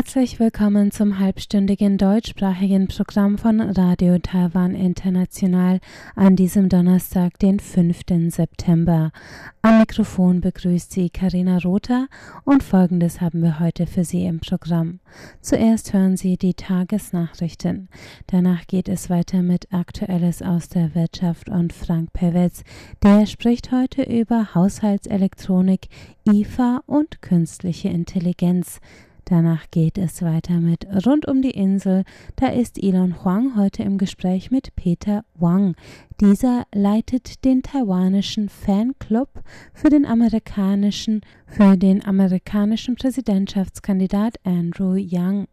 Herzlich willkommen zum halbstündigen deutschsprachigen Programm von Radio Taiwan International an diesem Donnerstag, den 5. September. Am Mikrofon begrüßt Sie Karina Rother und folgendes haben wir heute für Sie im Programm. Zuerst hören Sie die Tagesnachrichten. Danach geht es weiter mit Aktuelles aus der Wirtschaft und Frank Pewitz, der spricht heute über Haushaltselektronik, IFA und künstliche Intelligenz. Danach geht es weiter mit Rund um die Insel. Da ist Elon Huang heute im Gespräch mit Peter Wang. Dieser leitet den taiwanischen Fanclub für den amerikanischen, für den amerikanischen Präsidentschaftskandidat Andrew Yang.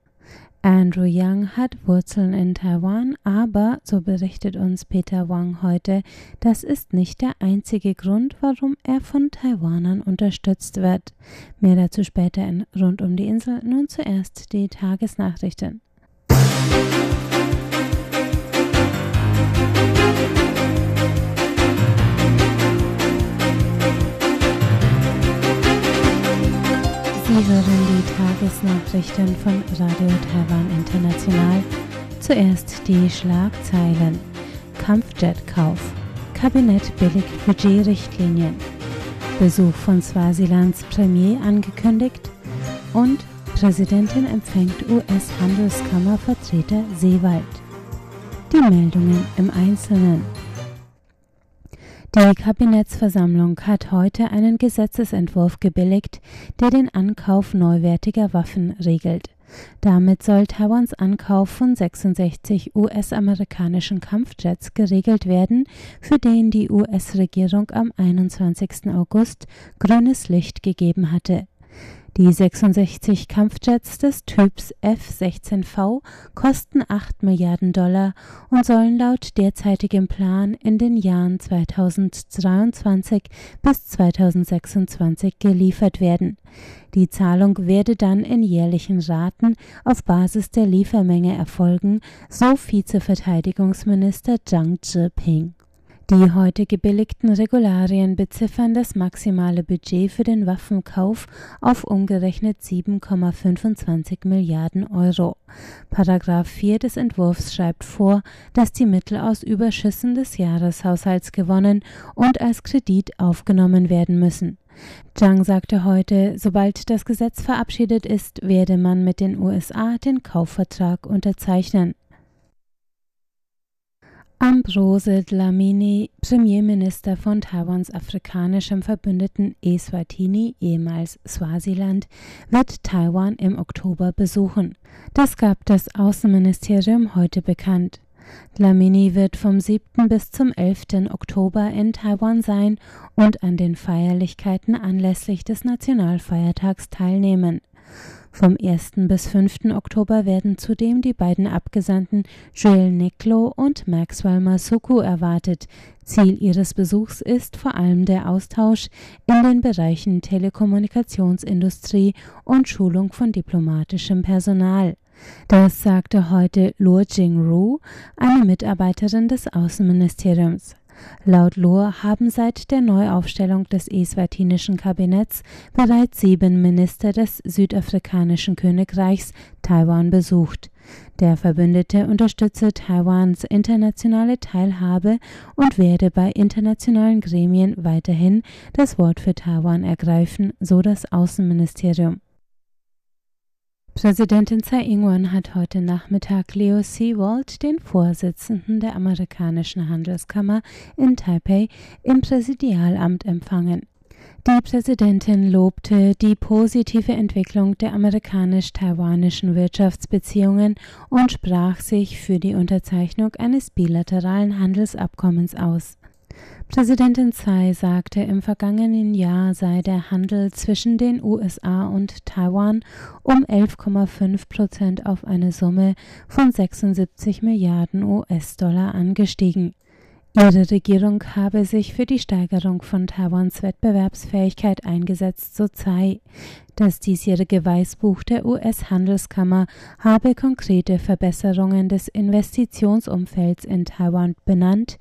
Andrew Yang hat Wurzeln in Taiwan, aber, so berichtet uns Peter Wang heute, das ist nicht der einzige Grund, warum er von Taiwanern unterstützt wird. Mehr dazu später in Rund um die Insel. Nun zuerst die Tagesnachrichten. Sie hören Tagesnachrichten von Radio Taiwan International. Zuerst die Schlagzeilen. Kampfjetkauf. Kabinett billigt Budgetrichtlinien. Besuch von Swasilands Premier angekündigt. Und Präsidentin empfängt US-Handelskammervertreter Seewald. Die Meldungen im Einzelnen. Die Kabinettsversammlung hat heute einen Gesetzesentwurf gebilligt, der den Ankauf neuwertiger Waffen regelt. Damit soll Taiwans Ankauf von 66 US-amerikanischen Kampfjets geregelt werden, für den die US-Regierung am 21. August grünes Licht gegeben hatte. Die 66 Kampfjets des Typs F-16V kosten 8 Milliarden Dollar und sollen laut derzeitigem Plan in den Jahren 2023 bis 2026 geliefert werden. Die Zahlung werde dann in jährlichen Raten auf Basis der Liefermenge erfolgen, so Vizeverteidigungsminister Zhang Zhiping. Die heute gebilligten Regularien beziffern das maximale Budget für den Waffenkauf auf umgerechnet 7,25 Milliarden Euro. Paragraph 4 des Entwurfs schreibt vor, dass die Mittel aus Überschüssen des Jahreshaushalts gewonnen und als Kredit aufgenommen werden müssen. Zhang sagte heute, sobald das Gesetz verabschiedet ist, werde man mit den USA den Kaufvertrag unterzeichnen. Ambrose Dlamini, Premierminister von Taiwans afrikanischem Verbündeten Eswatini, ehemals Swasiland, wird Taiwan im Oktober besuchen. Das gab das Außenministerium heute bekannt. Dlamini wird vom 7. bis zum 11. Oktober in Taiwan sein und an den Feierlichkeiten anlässlich des Nationalfeiertags teilnehmen. Vom 1. bis 5. Oktober werden zudem die beiden Abgesandten Joel Neklo und Maxwell Masuku erwartet. Ziel ihres Besuchs ist vor allem der Austausch in den Bereichen Telekommunikationsindustrie und Schulung von diplomatischem Personal. Das sagte heute Luo Jingru, eine Mitarbeiterin des Außenministeriums. Laut Lohr haben seit der Neuaufstellung des eswatinischen Kabinetts bereits sieben Minister des südafrikanischen Königreichs Taiwan besucht. Der Verbündete unterstütze Taiwans internationale Teilhabe und werde bei internationalen Gremien weiterhin das Wort für Taiwan ergreifen, so das Außenministerium. Präsidentin Tsai Ing-wen hat heute Nachmittag Leo Seawald, den Vorsitzenden der amerikanischen Handelskammer in Taipei, im Präsidialamt empfangen. Die Präsidentin lobte die positive Entwicklung der amerikanisch-taiwanischen Wirtschaftsbeziehungen und sprach sich für die Unterzeichnung eines bilateralen Handelsabkommens aus. Präsidentin Tsai sagte, im vergangenen Jahr sei der Handel zwischen den USA und Taiwan um 11,5 Prozent auf eine Summe von 76 Milliarden US-Dollar angestiegen. Ihre Regierung habe sich für die Steigerung von Taiwans Wettbewerbsfähigkeit eingesetzt, so Tsai. Das diesjährige Weißbuch der US-Handelskammer habe konkrete Verbesserungen des Investitionsumfelds in Taiwan benannt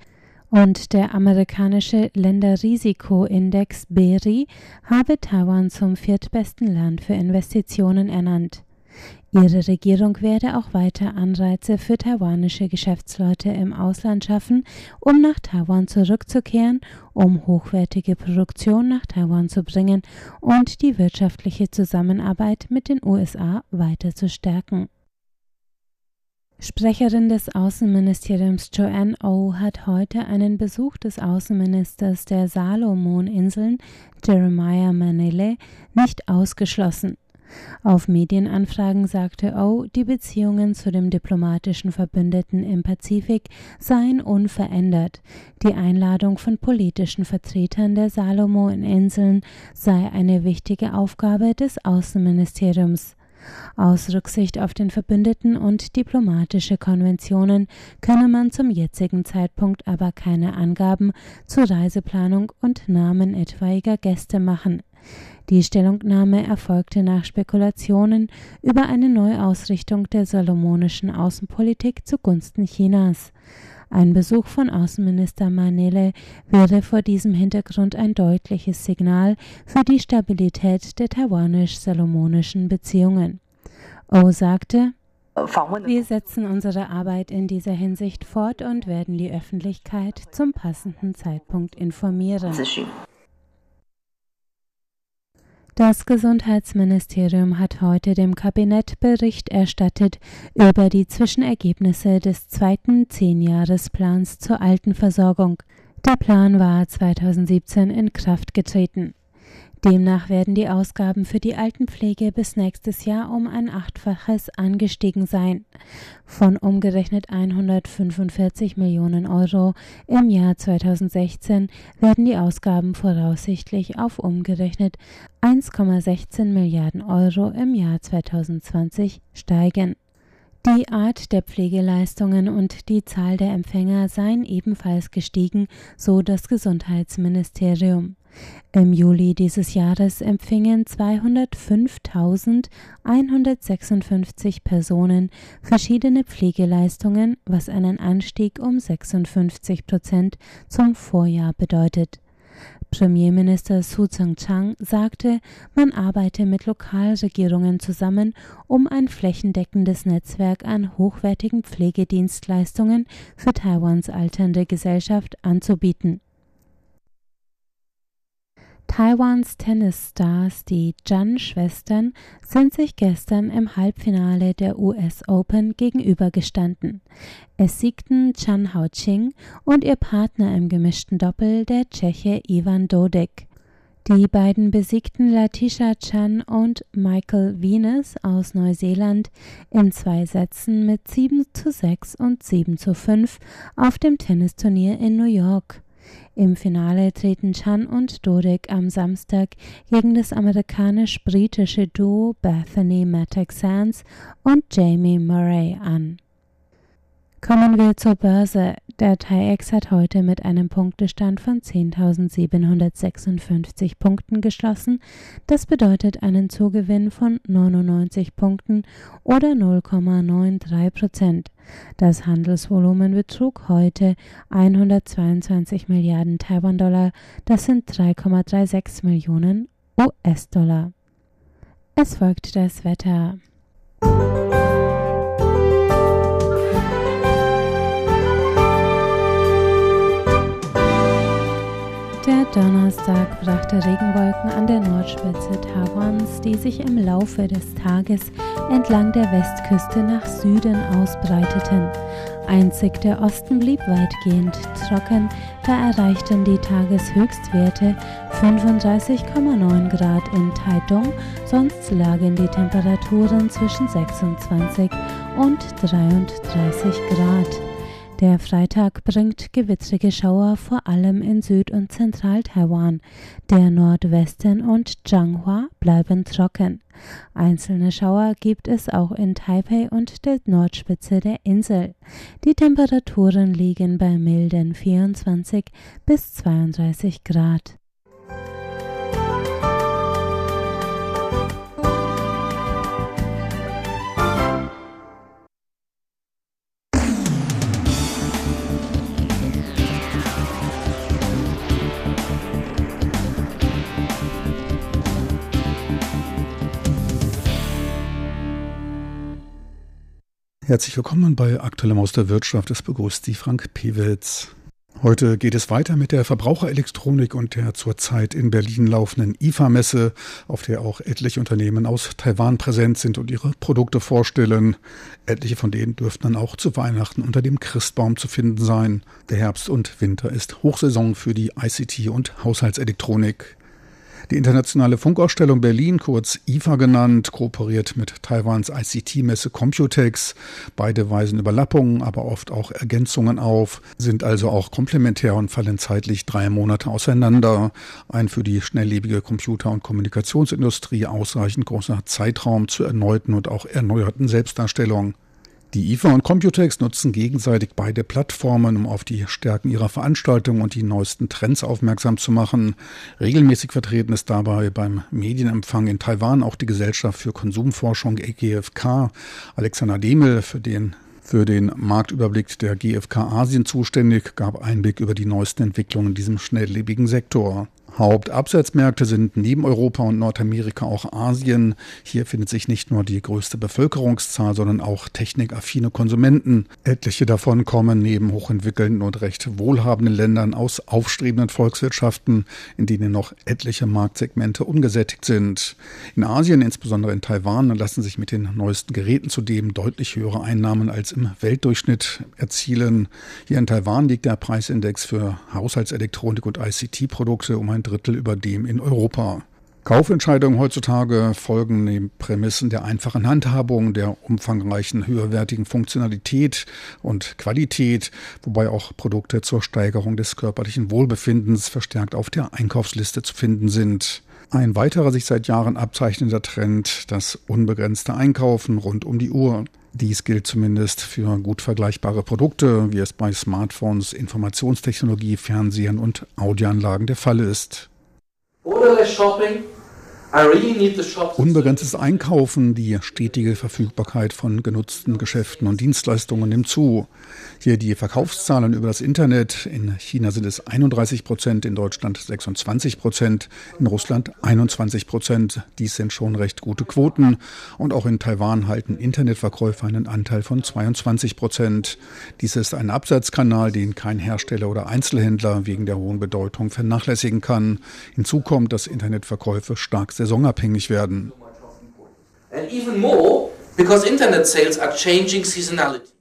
und der amerikanische Länderrisikoindex BERI habe Taiwan zum viertbesten Land für Investitionen ernannt. Ihre Regierung werde auch weiter Anreize für taiwanische Geschäftsleute im Ausland schaffen, um nach Taiwan zurückzukehren, um hochwertige Produktion nach Taiwan zu bringen und die wirtschaftliche Zusammenarbeit mit den USA weiter zu stärken. Sprecherin des Außenministeriums Joanne O oh hat heute einen Besuch des Außenministers der Salomoninseln Jeremiah Manele nicht ausgeschlossen. Auf Medienanfragen sagte O, die Beziehungen zu dem diplomatischen Verbündeten im Pazifik seien unverändert. Die Einladung von politischen Vertretern der Salomoninseln sei eine wichtige Aufgabe des Außenministeriums. Aus Rücksicht auf den Verbündeten und diplomatische Konventionen könne man zum jetzigen Zeitpunkt aber keine Angaben zur Reiseplanung und Namen etwaiger Gäste machen. Die Stellungnahme erfolgte nach Spekulationen über eine Neuausrichtung der salomonischen Außenpolitik zugunsten Chinas. Ein Besuch von Außenminister Manele wäre vor diesem Hintergrund ein deutliches Signal für die Stabilität der taiwanisch-salomonischen Beziehungen. O sagte, wir setzen unsere Arbeit in dieser Hinsicht fort und werden die Öffentlichkeit zum passenden Zeitpunkt informieren. Das Gesundheitsministerium hat heute dem Kabinett Bericht erstattet über die Zwischenergebnisse des zweiten Zehnjahresplans zur Altenversorgung. Der Plan war 2017 in Kraft getreten. Demnach werden die Ausgaben für die Altenpflege bis nächstes Jahr um ein Achtfaches angestiegen sein. Von umgerechnet 145 Millionen Euro im Jahr 2016 werden die Ausgaben voraussichtlich auf umgerechnet 1,16 Milliarden Euro im Jahr 2020 steigen. Die Art der Pflegeleistungen und die Zahl der Empfänger seien ebenfalls gestiegen, so das Gesundheitsministerium. Im Juli dieses Jahres empfingen 205.156 Personen verschiedene Pflegeleistungen, was einen Anstieg um 56 Prozent zum Vorjahr bedeutet. Premierminister Su Tseng-Chang sagte, man arbeite mit Lokalregierungen zusammen, um ein flächendeckendes Netzwerk an hochwertigen Pflegedienstleistungen für Taiwans alternde Gesellschaft anzubieten. Taiwans Tennisstars, die Chan-Schwestern, sind sich gestern im Halbfinale der US Open gegenübergestanden. Es siegten Chan Hao-Ching und ihr Partner im gemischten Doppel, der Tscheche Ivan Dodek. Die beiden besiegten Latisha Chan und Michael Venus aus Neuseeland in zwei Sätzen mit 7 zu 6 und 7 zu 5 auf dem Tennisturnier in New York. Im Finale treten Chan und Dodek am Samstag gegen das amerikanisch-britische Duo Bethany Mattek-Sands und Jamie Murray an. Kommen wir zur Börse. Der TAIEX hat heute mit einem Punktestand von 10.756 Punkten geschlossen. Das bedeutet einen Zugewinn von 99 Punkten oder 0,93 Prozent. Das Handelsvolumen betrug heute 122 Milliarden Taiwan-Dollar. Das sind 3,36 Millionen US-Dollar. Es folgt das Wetter. Donnerstag brachte Regenwolken an der Nordspitze Taiwans, die sich im Laufe des Tages entlang der Westküste nach Süden ausbreiteten. Einzig der Osten blieb weitgehend trocken, da erreichten die Tageshöchstwerte 35,9 Grad in Taitung, sonst lagen die Temperaturen zwischen 26 und 33 Grad. Der Freitag bringt gewittrige Schauer vor allem in Süd- und Zentral-Taiwan. Der Nordwesten und Changhua bleiben trocken. Einzelne Schauer gibt es auch in Taipei und der Nordspitze der Insel. Die Temperaturen liegen bei milden 24 bis 32 Grad. Herzlich willkommen bei Aktuellem aus der Wirtschaft. Es begrüßt Sie Frank Pewitz. Heute geht es weiter mit der Verbraucherelektronik und der zurzeit in Berlin laufenden IFA-Messe, auf der auch etliche Unternehmen aus Taiwan präsent sind und ihre Produkte vorstellen. Etliche von denen dürften dann auch zu Weihnachten unter dem Christbaum zu finden sein. Der Herbst und Winter ist Hochsaison für die ICT und Haushaltselektronik. Die Internationale Funkausstellung Berlin, kurz IFA genannt, kooperiert mit Taiwans ICT-Messe Computex. Beide weisen Überlappungen, aber oft auch Ergänzungen auf, sind also auch komplementär und fallen zeitlich drei Monate auseinander. Ein für die schnelllebige Computer- und Kommunikationsindustrie ausreichend großer Zeitraum zur erneuten und auch erneuerten Selbstdarstellung. Die IFA und Computex nutzen gegenseitig beide Plattformen, um auf die Stärken ihrer Veranstaltung und die neuesten Trends aufmerksam zu machen. Regelmäßig vertreten ist dabei beim Medienempfang in Taiwan auch die Gesellschaft für Konsumforschung GfK. Alexander Demel, für den für den Marktüberblick der GfK Asien zuständig, gab Einblick über die neuesten Entwicklungen in diesem schnelllebigen Sektor. Hauptabsatzmärkte sind neben Europa und Nordamerika auch Asien. Hier findet sich nicht nur die größte Bevölkerungszahl, sondern auch technikaffine Konsumenten. Etliche davon kommen neben hochentwickelten und recht wohlhabenden Ländern aus aufstrebenden Volkswirtschaften, in denen noch etliche Marktsegmente ungesättigt sind. In Asien, insbesondere in Taiwan, lassen sich mit den neuesten Geräten zudem deutlich höhere Einnahmen als im Weltdurchschnitt erzielen. Hier in Taiwan liegt der Preisindex für Haushaltselektronik und ICT-Produkte um ein Drittel über dem in Europa. Kaufentscheidungen heutzutage folgen den Prämissen der einfachen Handhabung, der umfangreichen, höherwertigen Funktionalität und Qualität, wobei auch Produkte zur Steigerung des körperlichen Wohlbefindens verstärkt auf der Einkaufsliste zu finden sind. Ein weiterer sich seit Jahren abzeichnender Trend, das unbegrenzte Einkaufen rund um die Uhr. Dies gilt zumindest für gut vergleichbare Produkte, wie es bei Smartphones, Informationstechnologie, Fernsehern und Audioanlagen der Fall ist. Orderless shopping Unbegrenztes Einkaufen, die stetige Verfügbarkeit von genutzten Geschäften und Dienstleistungen nimmt zu. Hier die Verkaufszahlen über das Internet. In China sind es 31 Prozent, in Deutschland 26 Prozent, in Russland 21 Prozent. Dies sind schon recht gute Quoten. Und auch in Taiwan halten Internetverkäufer einen Anteil von 22 Prozent. Dies ist ein Absatzkanal, den kein Hersteller oder Einzelhändler wegen der hohen Bedeutung vernachlässigen kann. Hinzu kommt, dass Internetverkäufe stark saisonabhängig werden. And even more because internet sales are changing seasonality.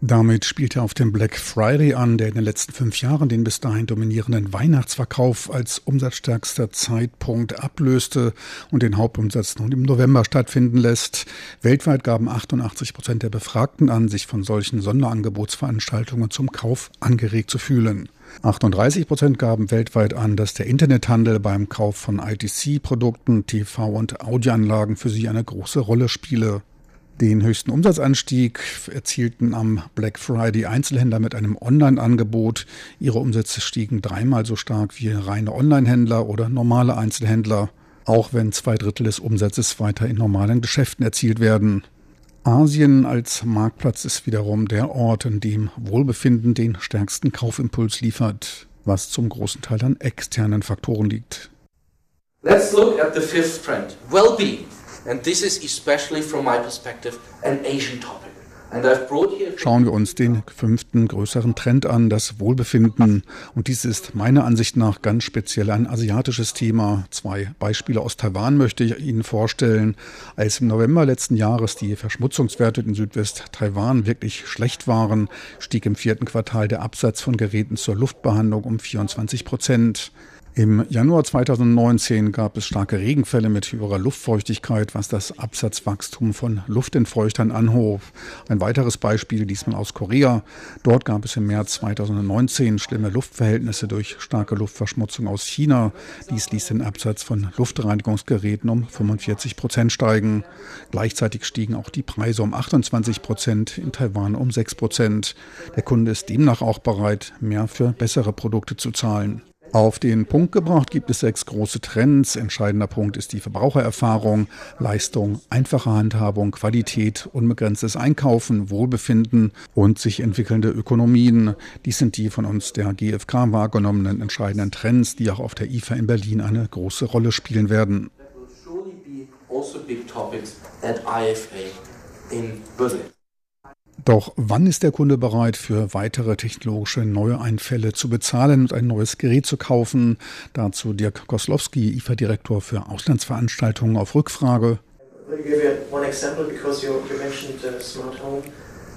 Damit spielt er auf den Black Friday an, der in den letzten fünf Jahren den bis dahin dominierenden Weihnachtsverkauf als umsatzstärkster Zeitpunkt ablöste und den Hauptumsatz nun im November stattfinden lässt. Weltweit gaben 88 Prozent der Befragten an, sich von solchen Sonderangebotsveranstaltungen zum Kauf angeregt zu fühlen. 38 Prozent gaben weltweit an, dass der Internethandel beim Kauf von ITC-Produkten, TV- und Audioanlagen für sie eine große Rolle spiele. Den höchsten Umsatzanstieg erzielten am Black Friday Einzelhändler mit einem Online-Angebot. Ihre Umsätze stiegen dreimal so stark wie reine Online-Händler oder normale Einzelhändler, auch wenn zwei Drittel des Umsatzes weiter in normalen Geschäften erzielt werden. Asien als Marktplatz ist wiederum der Ort, in dem Wohlbefinden den stärksten Kaufimpuls liefert, was zum großen Teil an externen Faktoren liegt. Let's look at the fifth trend, well-being. And this is especially from my perspective an Asian topic. Schauen wir uns den fünften größeren Trend an, das Wohlbefinden. Und dies ist meiner Ansicht nach ganz speziell ein asiatisches Thema. Zwei Beispiele aus Taiwan möchte ich Ihnen vorstellen. Als im November letzten Jahres die Verschmutzungswerte in Südwest-Taiwan wirklich schlecht waren, stieg im vierten Quartal der Absatz von Geräten zur Luftbehandlung um 24 Prozent. Im Januar 2019 gab es starke Regenfälle mit höherer Luftfeuchtigkeit, was das Absatzwachstum von Luftentfeuchtern anhob. Ein weiteres Beispiel diesmal aus Korea. Dort gab es im März 2019 schlimme Luftverhältnisse durch starke Luftverschmutzung aus China. Dies ließ den Absatz von Luftreinigungsgeräten um 45 Prozent steigen. Gleichzeitig stiegen auch die Preise um 28 Prozent, in Taiwan um 6 Prozent. Der Kunde ist demnach auch bereit, mehr für bessere Produkte zu zahlen. Auf den Punkt gebracht gibt es sechs große Trends. Entscheidender Punkt ist die Verbrauchererfahrung, Leistung, einfache Handhabung, Qualität, unbegrenztes Einkaufen, Wohlbefinden und sich entwickelnde Ökonomien. Dies sind die von uns der GfK wahrgenommenen entscheidenden Trends, die auch auf der IFA in Berlin eine große Rolle spielen werden. Also doch wann ist der Kunde bereit, für weitere technologische Neueinfälle zu bezahlen und ein neues Gerät zu kaufen? Dazu Dirk Koslowski, IFA-Direktor für Auslandsveranstaltungen auf Rückfrage. Will you give one example because you, you mentioned uh, smart home,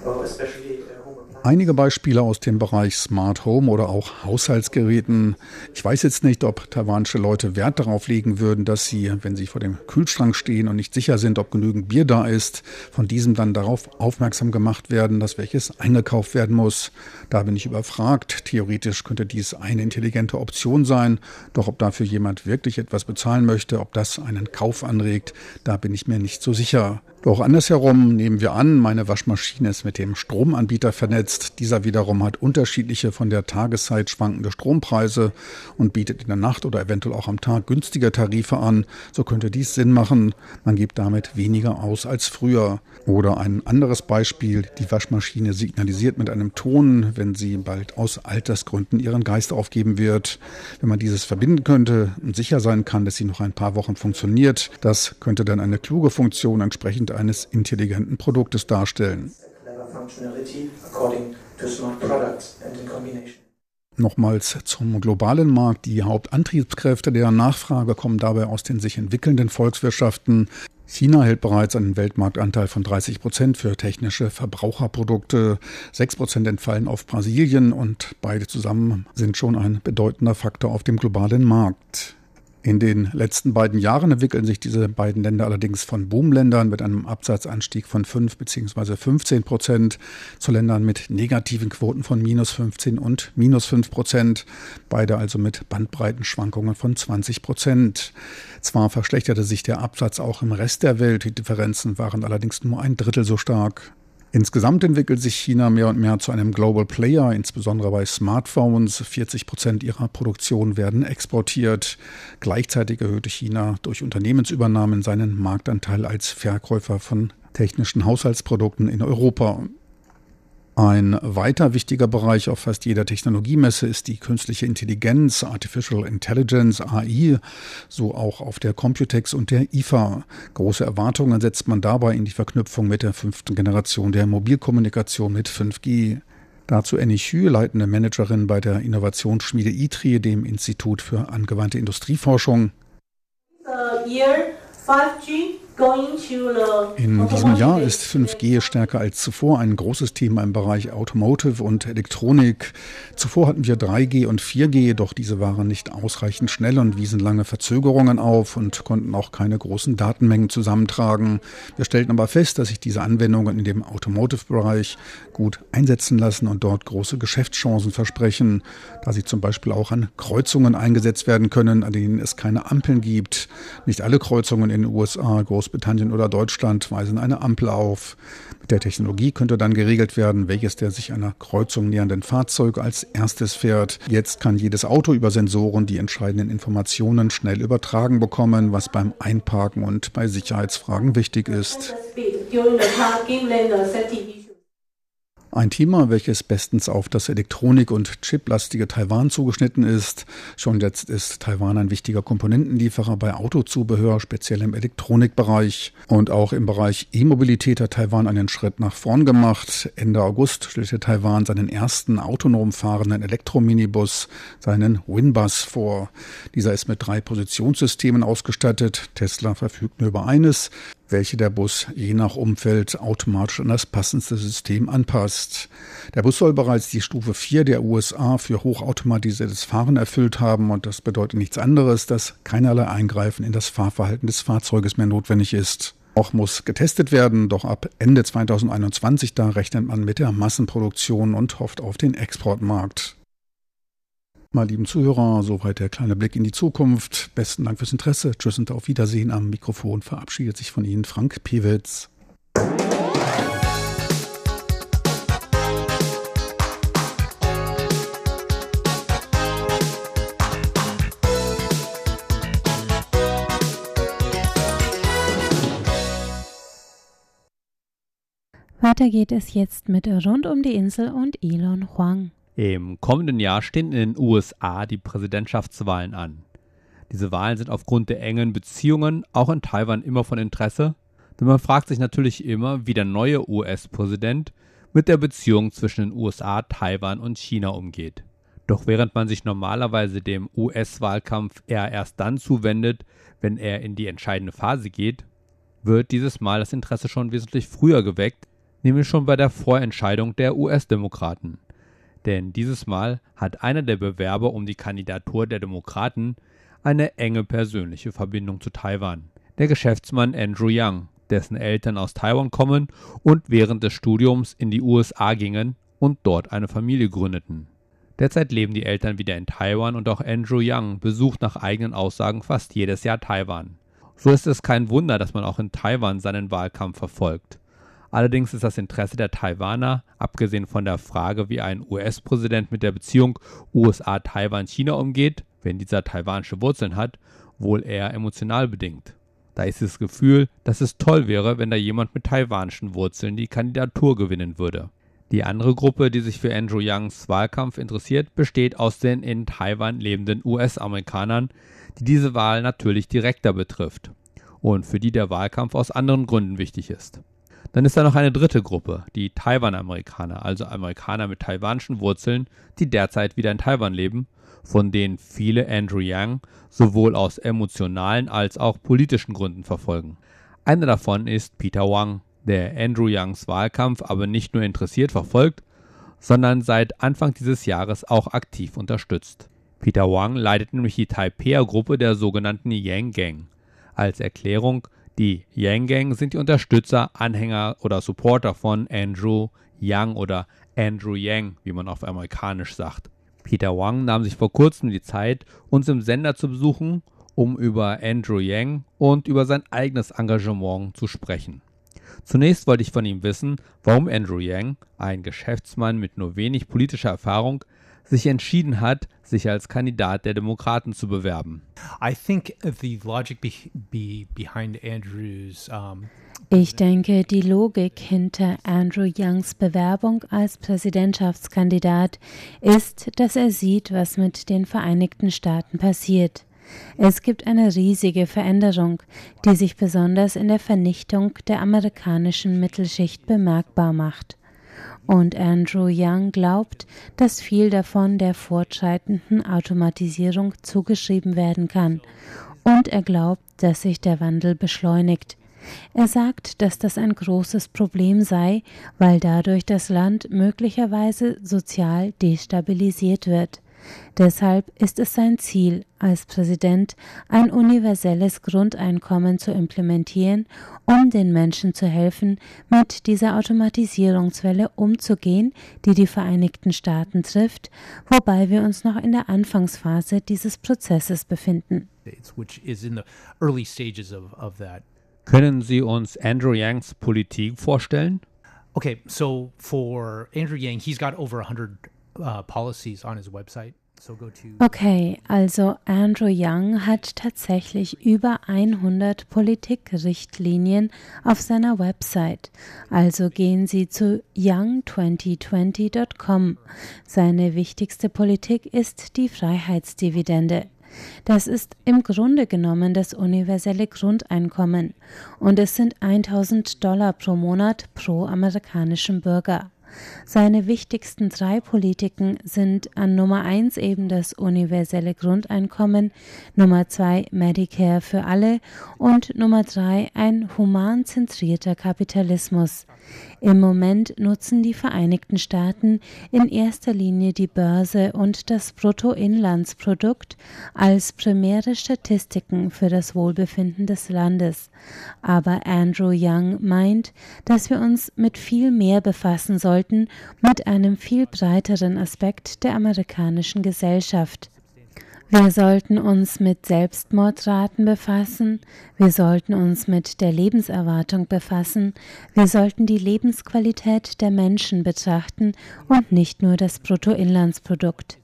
uh, especially uh, Einige Beispiele aus dem Bereich Smart Home oder auch Haushaltsgeräten. Ich weiß jetzt nicht, ob taiwanische Leute Wert darauf legen würden, dass sie, wenn sie vor dem Kühlschrank stehen und nicht sicher sind, ob genügend Bier da ist, von diesem dann darauf aufmerksam gemacht werden, dass welches eingekauft werden muss. Da bin ich überfragt. Theoretisch könnte dies eine intelligente Option sein. Doch ob dafür jemand wirklich etwas bezahlen möchte, ob das einen Kauf anregt, da bin ich mir nicht so sicher. Doch andersherum nehmen wir an, meine Waschmaschine ist mit dem Stromanbieter vernetzt. Dieser wiederum hat unterschiedliche von der Tageszeit schwankende Strompreise und bietet in der Nacht oder eventuell auch am Tag günstige Tarife an. So könnte dies Sinn machen. Man gibt damit weniger aus als früher. Oder ein anderes Beispiel, die Waschmaschine signalisiert mit einem Ton, wenn sie bald aus Altersgründen ihren Geist aufgeben wird. Wenn man dieses verbinden könnte und sicher sein kann, dass sie noch ein paar Wochen funktioniert, das könnte dann eine kluge Funktion entsprechend eines intelligenten Produktes darstellen. Nochmals zum globalen Markt. Die Hauptantriebskräfte der Nachfrage kommen dabei aus den sich entwickelnden Volkswirtschaften. China hält bereits einen Weltmarktanteil von 30 Prozent für technische Verbraucherprodukte. Sechs Prozent entfallen auf Brasilien und beide zusammen sind schon ein bedeutender Faktor auf dem globalen Markt. In den letzten beiden Jahren entwickeln sich diese beiden Länder allerdings von Boomländern mit einem Absatzanstieg von 5 bzw. 15 Prozent zu Ländern mit negativen Quoten von minus 15 und minus 5 Prozent, beide also mit Bandbreitenschwankungen von 20 Prozent. Zwar verschlechterte sich der Absatz auch im Rest der Welt, die Differenzen waren allerdings nur ein Drittel so stark. Insgesamt entwickelt sich China mehr und mehr zu einem Global Player, insbesondere bei Smartphones. 40 Prozent ihrer Produktion werden exportiert. Gleichzeitig erhöhte China durch Unternehmensübernahmen seinen Marktanteil als Verkäufer von technischen Haushaltsprodukten in Europa. Ein weiter wichtiger Bereich auf fast jeder Technologiemesse ist die künstliche Intelligenz, Artificial Intelligence, AI, so auch auf der Computex und der IFA. Große Erwartungen setzt man dabei in die Verknüpfung mit der fünften Generation der Mobilkommunikation mit 5G. Dazu Annie Hü, leitende Managerin bei der Innovationsschmiede ITRI, dem Institut für angewandte Industrieforschung. The year 5G in diesem Jahr ist 5G stärker als zuvor ein großes Thema im Bereich Automotive und Elektronik. Zuvor hatten wir 3G und 4G, doch diese waren nicht ausreichend schnell und wiesen lange Verzögerungen auf und konnten auch keine großen Datenmengen zusammentragen. Wir stellten aber fest, dass sich diese Anwendungen in dem Automotive-Bereich gut einsetzen lassen und dort große Geschäftschancen versprechen, da sie zum Beispiel auch an Kreuzungen eingesetzt werden können, an denen es keine Ampeln gibt. Nicht alle Kreuzungen in den USA, Großbritannien, Großbritannien oder Deutschland weisen eine Ampel auf. Mit der Technologie könnte dann geregelt werden, welches der sich einer Kreuzung nähernden Fahrzeug als erstes fährt. Jetzt kann jedes Auto über Sensoren die entscheidenden Informationen schnell übertragen bekommen, was beim Einparken und bei Sicherheitsfragen wichtig ist. Ein Thema, welches bestens auf das Elektronik- und chiplastige Taiwan zugeschnitten ist. Schon jetzt ist Taiwan ein wichtiger Komponentenlieferer bei Autozubehör, speziell im Elektronikbereich. Und auch im Bereich E-Mobilität hat Taiwan einen Schritt nach vorn gemacht. Ende August stellte Taiwan seinen ersten autonom fahrenden Elektrominibus, seinen Winbus, vor. Dieser ist mit drei Positionssystemen ausgestattet. Tesla verfügt nur über eines. Welche der Bus je nach Umfeld automatisch an das passendste System anpasst. Der Bus soll bereits die Stufe 4 der USA für hochautomatisiertes Fahren erfüllt haben und das bedeutet nichts anderes, dass keinerlei Eingreifen in das Fahrverhalten des Fahrzeuges mehr notwendig ist. Auch muss getestet werden, doch ab Ende 2021 da rechnet man mit der Massenproduktion und hofft auf den Exportmarkt. Mal lieben Zuhörer, soweit der kleine Blick in die Zukunft. Besten Dank fürs Interesse. Tschüss und auf Wiedersehen am Mikrofon verabschiedet sich von Ihnen Frank Pewitz. Weiter geht es jetzt mit Rund um die Insel und Elon Huang. Im kommenden Jahr stehen in den USA die Präsidentschaftswahlen an. Diese Wahlen sind aufgrund der engen Beziehungen auch in Taiwan immer von Interesse, denn man fragt sich natürlich immer, wie der neue US-Präsident mit der Beziehung zwischen den USA, Taiwan und China umgeht. Doch während man sich normalerweise dem US-Wahlkampf eher erst dann zuwendet, wenn er in die entscheidende Phase geht, wird dieses Mal das Interesse schon wesentlich früher geweckt, nämlich schon bei der Vorentscheidung der US-Demokraten. Denn dieses Mal hat einer der Bewerber um die Kandidatur der Demokraten eine enge persönliche Verbindung zu Taiwan. Der Geschäftsmann Andrew Young, dessen Eltern aus Taiwan kommen und während des Studiums in die USA gingen und dort eine Familie gründeten. Derzeit leben die Eltern wieder in Taiwan und auch Andrew Young besucht nach eigenen Aussagen fast jedes Jahr Taiwan. So ist es kein Wunder, dass man auch in Taiwan seinen Wahlkampf verfolgt. Allerdings ist das Interesse der Taiwaner, abgesehen von der Frage, wie ein US-Präsident mit der Beziehung USA-Taiwan-China umgeht, wenn dieser taiwanische Wurzeln hat, wohl eher emotional bedingt. Da ist das Gefühl, dass es toll wäre, wenn da jemand mit taiwanischen Wurzeln die Kandidatur gewinnen würde. Die andere Gruppe, die sich für Andrew Youngs Wahlkampf interessiert, besteht aus den in Taiwan lebenden US-Amerikanern, die diese Wahl natürlich direkter betrifft und für die der Wahlkampf aus anderen Gründen wichtig ist. Dann ist da noch eine dritte Gruppe, die Taiwan-Amerikaner, also Amerikaner mit taiwanischen Wurzeln, die derzeit wieder in Taiwan leben, von denen viele Andrew Yang sowohl aus emotionalen als auch politischen Gründen verfolgen. Einer davon ist Peter Wang, der Andrew Youngs Wahlkampf aber nicht nur interessiert verfolgt, sondern seit Anfang dieses Jahres auch aktiv unterstützt. Peter Wang leitet nämlich die Taipei-Gruppe der sogenannten Yang Gang. Als Erklärung, die Yang Gang sind die Unterstützer, Anhänger oder Supporter von Andrew Yang oder Andrew Yang, wie man auf amerikanisch sagt. Peter Wang nahm sich vor kurzem die Zeit, uns im Sender zu besuchen, um über Andrew Yang und über sein eigenes Engagement zu sprechen. Zunächst wollte ich von ihm wissen, warum Andrew Yang, ein Geschäftsmann mit nur wenig politischer Erfahrung, sich entschieden hat, sich als Kandidat der Demokraten zu bewerben. ich denke, die Logik hinter Andrew Youngs Bewerbung als Präsidentschaftskandidat ist, dass er sieht, was mit den Vereinigten Staaten passiert. Es gibt eine riesige Veränderung, die sich besonders in der Vernichtung der amerikanischen Mittelschicht bemerkbar macht. Und Andrew Young glaubt, dass viel davon der fortschreitenden Automatisierung zugeschrieben werden kann. Und er glaubt, dass sich der Wandel beschleunigt. Er sagt, dass das ein großes Problem sei, weil dadurch das Land möglicherweise sozial destabilisiert wird. Deshalb ist es sein Ziel, als Präsident ein universelles Grundeinkommen zu implementieren, um den Menschen zu helfen, mit dieser Automatisierungswelle umzugehen, die die Vereinigten Staaten trifft, wobei wir uns noch in der Anfangsphase dieses Prozesses befinden. Können Sie uns Andrew Yangs Politik vorstellen? Okay, so for Andrew Yang, he's got over 100 uh. Okay, also Andrew Young hat tatsächlich über 100 Politikrichtlinien auf seiner Website. Also gehen Sie zu young2020.com. Seine wichtigste Politik ist die Freiheitsdividende. Das ist im Grunde genommen das universelle Grundeinkommen und es sind 1000 Dollar pro Monat pro amerikanischen Bürger. Seine wichtigsten drei Politiken sind an Nummer eins eben das universelle Grundeinkommen, Nummer zwei Medicare für alle und Nummer drei ein humanzentrierter Kapitalismus. Im Moment nutzen die Vereinigten Staaten in erster Linie die Börse und das Bruttoinlandsprodukt als primäre Statistiken für das Wohlbefinden des Landes. Aber Andrew Young meint, dass wir uns mit viel mehr befassen sollten, mit einem viel breiteren Aspekt der amerikanischen Gesellschaft. Wir sollten uns mit Selbstmordraten befassen, wir sollten uns mit der Lebenserwartung befassen, wir sollten die Lebensqualität der Menschen betrachten und nicht nur das Bruttoinlandsprodukt.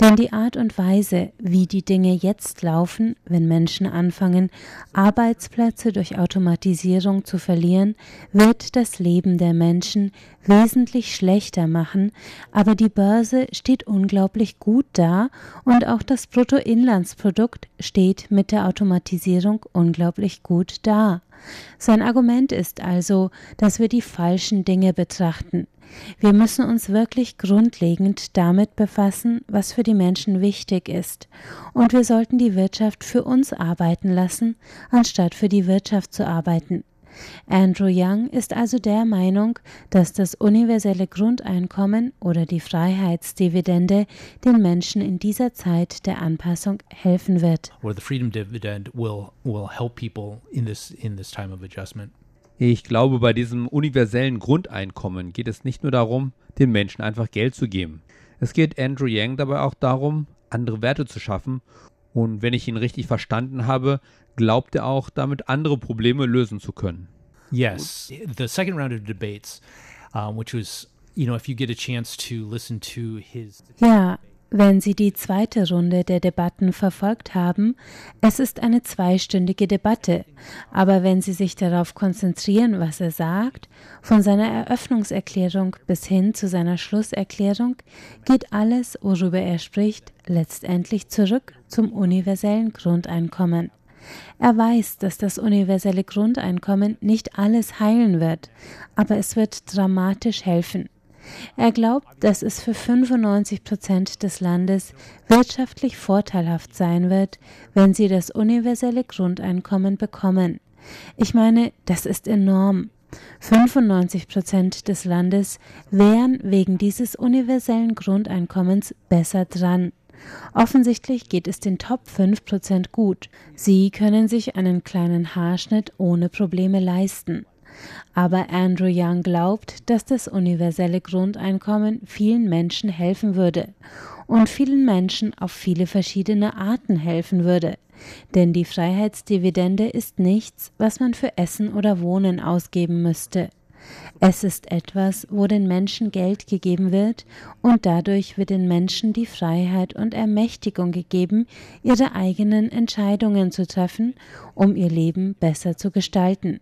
Denn die Art und Weise, wie die Dinge jetzt laufen, wenn Menschen anfangen, Arbeitsplätze durch Automatisierung zu verlieren, wird das Leben der Menschen wesentlich schlechter machen, aber die Börse steht unglaublich gut da und auch das Bruttoinlandsprodukt steht mit der Automatisierung unglaublich gut da. Sein Argument ist also, dass wir die falschen Dinge betrachten. Wir müssen uns wirklich grundlegend damit befassen, was für die Menschen wichtig ist, und wir sollten die Wirtschaft für uns arbeiten lassen, anstatt für die Wirtschaft zu arbeiten. Andrew Young ist also der Meinung, dass das universelle Grundeinkommen oder die Freiheitsdividende den Menschen in dieser Zeit der Anpassung helfen wird. Or the freedom dividend will will help people in this in this time of adjustment. Ich glaube, bei diesem universellen Grundeinkommen geht es nicht nur darum, den Menschen einfach Geld zu geben. Es geht Andrew Yang dabei auch darum, andere Werte zu schaffen. Und wenn ich ihn richtig verstanden habe, glaubt er auch, damit andere Probleme lösen zu können. Yes, the second round of debates, um, which was, you know, if you get a chance to listen to his. Ja, wenn Sie die zweite Runde der Debatten verfolgt haben, es ist eine zweistündige Debatte, aber wenn Sie sich darauf konzentrieren, was er sagt, von seiner Eröffnungserklärung bis hin zu seiner Schlusserklärung, geht alles, worüber er spricht, letztendlich zurück zum universellen Grundeinkommen. Er weiß, dass das universelle Grundeinkommen nicht alles heilen wird, aber es wird dramatisch helfen. Er glaubt, dass es für 95 Prozent des Landes wirtschaftlich vorteilhaft sein wird, wenn sie das universelle Grundeinkommen bekommen. Ich meine, das ist enorm. 95 Prozent des Landes wären wegen dieses universellen Grundeinkommens besser dran. Offensichtlich geht es den Top 5 Prozent gut. Sie können sich einen kleinen Haarschnitt ohne Probleme leisten. Aber Andrew Young glaubt, dass das universelle Grundeinkommen vielen Menschen helfen würde und vielen Menschen auf viele verschiedene Arten helfen würde. Denn die Freiheitsdividende ist nichts, was man für Essen oder Wohnen ausgeben müsste. Es ist etwas, wo den Menschen Geld gegeben wird, und dadurch wird den Menschen die Freiheit und Ermächtigung gegeben, ihre eigenen Entscheidungen zu treffen, um ihr Leben besser zu gestalten.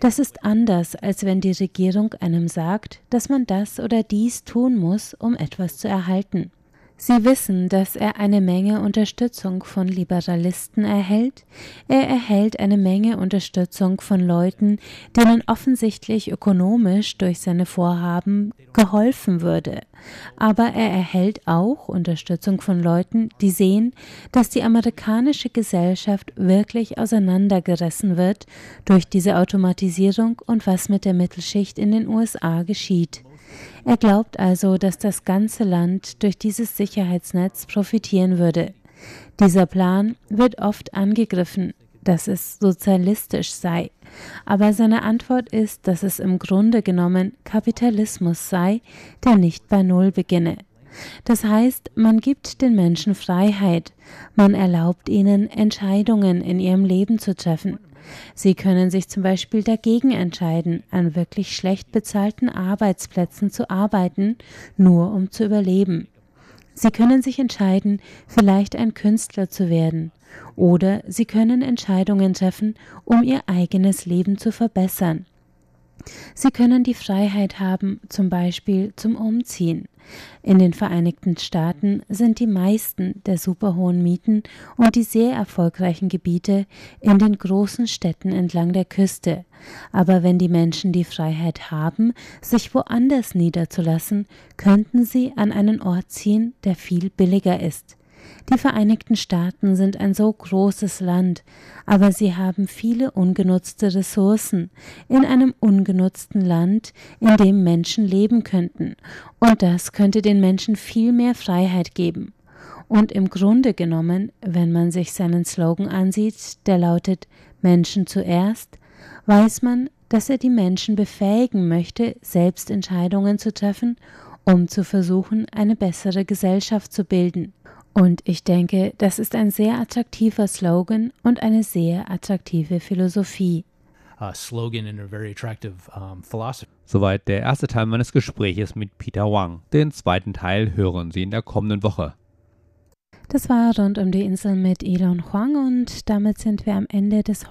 Das ist anders, als wenn die Regierung einem sagt, dass man das oder dies tun muss, um etwas zu erhalten. Sie wissen, dass er eine Menge Unterstützung von Liberalisten erhält. Er erhält eine Menge Unterstützung von Leuten, denen offensichtlich ökonomisch durch seine Vorhaben geholfen würde. Aber er erhält auch Unterstützung von Leuten, die sehen, dass die amerikanische Gesellschaft wirklich auseinandergerissen wird durch diese Automatisierung und was mit der Mittelschicht in den USA geschieht. Er glaubt also, dass das ganze Land durch dieses Sicherheitsnetz profitieren würde. Dieser Plan wird oft angegriffen, dass es sozialistisch sei, aber seine Antwort ist, dass es im Grunde genommen Kapitalismus sei, der nicht bei Null beginne. Das heißt, man gibt den Menschen Freiheit, man erlaubt ihnen Entscheidungen in ihrem Leben zu treffen. Sie können sich zum Beispiel dagegen entscheiden, an wirklich schlecht bezahlten Arbeitsplätzen zu arbeiten, nur um zu überleben. Sie können sich entscheiden, vielleicht ein Künstler zu werden, oder Sie können Entscheidungen treffen, um Ihr eigenes Leben zu verbessern. Sie können die Freiheit haben, zum Beispiel zum Umziehen. In den Vereinigten Staaten sind die meisten der superhohen Mieten und die sehr erfolgreichen Gebiete in den großen Städten entlang der Küste. Aber wenn die Menschen die Freiheit haben, sich woanders niederzulassen, könnten sie an einen Ort ziehen, der viel billiger ist. Die Vereinigten Staaten sind ein so großes Land, aber sie haben viele ungenutzte Ressourcen in einem ungenutzten Land, in dem Menschen leben könnten, und das könnte den Menschen viel mehr Freiheit geben. Und im Grunde genommen, wenn man sich seinen Slogan ansieht, der lautet Menschen zuerst, weiß man, dass er die Menschen befähigen möchte, selbst Entscheidungen zu treffen, um zu versuchen, eine bessere Gesellschaft zu bilden. Und ich denke, das ist ein sehr attraktiver Slogan und eine sehr attraktive Philosophie. Uh, slogan and a very attractive um, philosophy. Soweit der erste Teil meines Gespräches mit Peter Wang. Den zweiten Teil hören Sie in der kommenden Woche. Das war rund um die Insel mit Elon Huang und damit sind wir am Ende des heutigen